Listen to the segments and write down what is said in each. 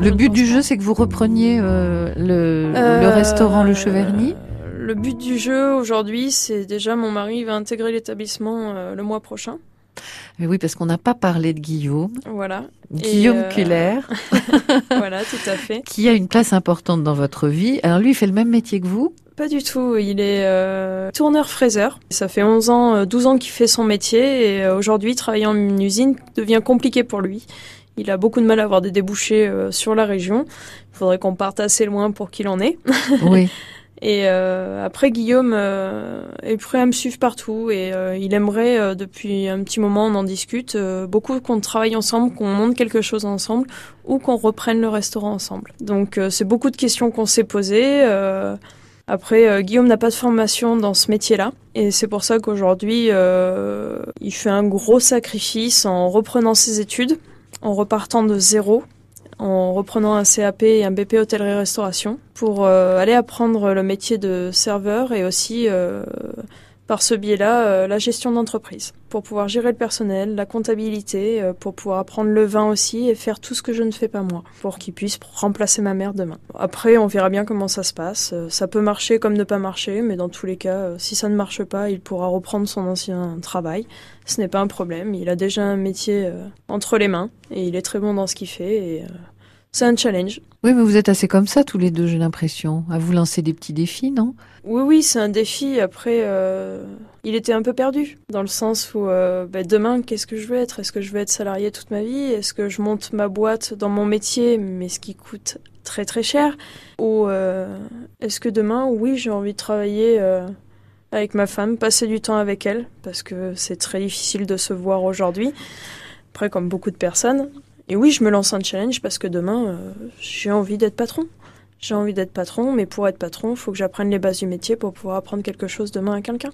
Le but du jeu, c'est que vous repreniez euh, le, le, restaurant Le Cheverny Le but du jeu aujourd'hui, c'est déjà mon mari va intégrer l'établissement le mois prochain. Mais oui, parce qu'on n'a pas parlé de Guillaume. Voilà. Guillaume euh... voilà, tout à fait. Qui a une place importante dans votre vie. Alors lui, il fait le même métier que vous? Pas du tout. Il est euh, tourneur-fraiseur. Ça fait 11 ans, 12 euh, ans qu'il fait son métier et euh, aujourd'hui, travailler en usine devient compliqué pour lui. Il a beaucoup de mal à avoir des débouchés sur la région. Il faudrait qu'on parte assez loin pour qu'il en ait. Oui. Et euh, après, Guillaume euh, est prêt à me suivre partout et euh, il aimerait, euh, depuis un petit moment, on en discute, euh, beaucoup qu'on travaille ensemble, qu'on monte quelque chose ensemble ou qu'on reprenne le restaurant ensemble. Donc c'est beaucoup de questions qu'on s'est posées. après, Guillaume n'a pas de formation dans ce métier-là et c'est pour ça qu'aujourd'hui, il fait un gros sacrifice en reprenant ses études, en repartant de zéro en reprenant un CAP et un BP hôtellerie-restauration pour euh, aller apprendre le métier de serveur et aussi euh, par ce biais-là euh, la gestion d'entreprise pour pouvoir gérer le personnel, la comptabilité, euh, pour pouvoir apprendre le vin aussi et faire tout ce que je ne fais pas moi pour qu'il puisse remplacer ma mère demain. Après, on verra bien comment ça se passe. Euh, ça peut marcher comme ne pas marcher, mais dans tous les cas, si ça ne marche pas, il pourra reprendre son ancien travail. Ce n'est pas un problème. Il a déjà un métier entre les mains et il est très bon dans ce qu'il fait c'est un challenge. Oui, mais vous êtes assez comme ça tous les deux, j'ai l'impression, à vous lancer des petits défis, non? Oui, oui, c'est un défi. Après, euh, il était un peu perdu, dans le sens où euh, bah, demain, qu'est-ce que je veux être? Est-ce que je veux être salarié toute ma vie? Est-ce que je monte ma boîte dans mon métier, mais ce qui coûte très très cher? Ou euh, est-ce que demain, oui, j'ai envie de travailler avec ma femme, passer du temps avec elle, parce que c'est très difficile de se voir aujourd'hui. Après, comme beaucoup de personnes, et oui, je me lance un challenge parce que demain, euh, j'ai envie d'être patron. J'ai envie d'être patron, mais pour être patron, il faut que j'apprenne les bases du métier pour pouvoir apprendre quelque chose demain à quelqu'un.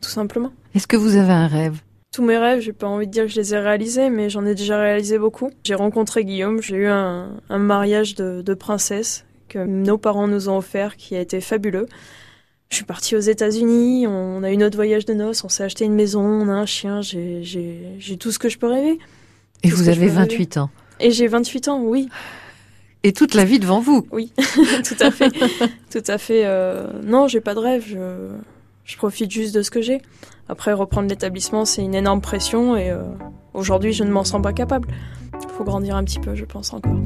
Tout simplement. Est-ce que vous avez un rêve? Tous mes rêves, j'ai pas envie de dire que je les ai réalisés, mais j'en ai déjà réalisé beaucoup. J'ai rencontré Guillaume, j'ai eu un, un mariage de, de princesse que nos parents nous ont offert qui a été fabuleux. Je suis partie aux États-Unis, on a eu notre voyage de noces, on s'est acheté une maison, on a un chien, j'ai tout ce que je peux rêver. Et vous avez 28 ans. Et j'ai 28 ans, oui. Et toute la vie devant vous. Oui, tout à fait. tout à fait. Euh... Non, j'ai pas de rêve. Je... je, profite juste de ce que j'ai. Après, reprendre l'établissement, c'est une énorme pression et euh... aujourd'hui, je ne m'en sens pas capable. Il faut grandir un petit peu, je pense encore.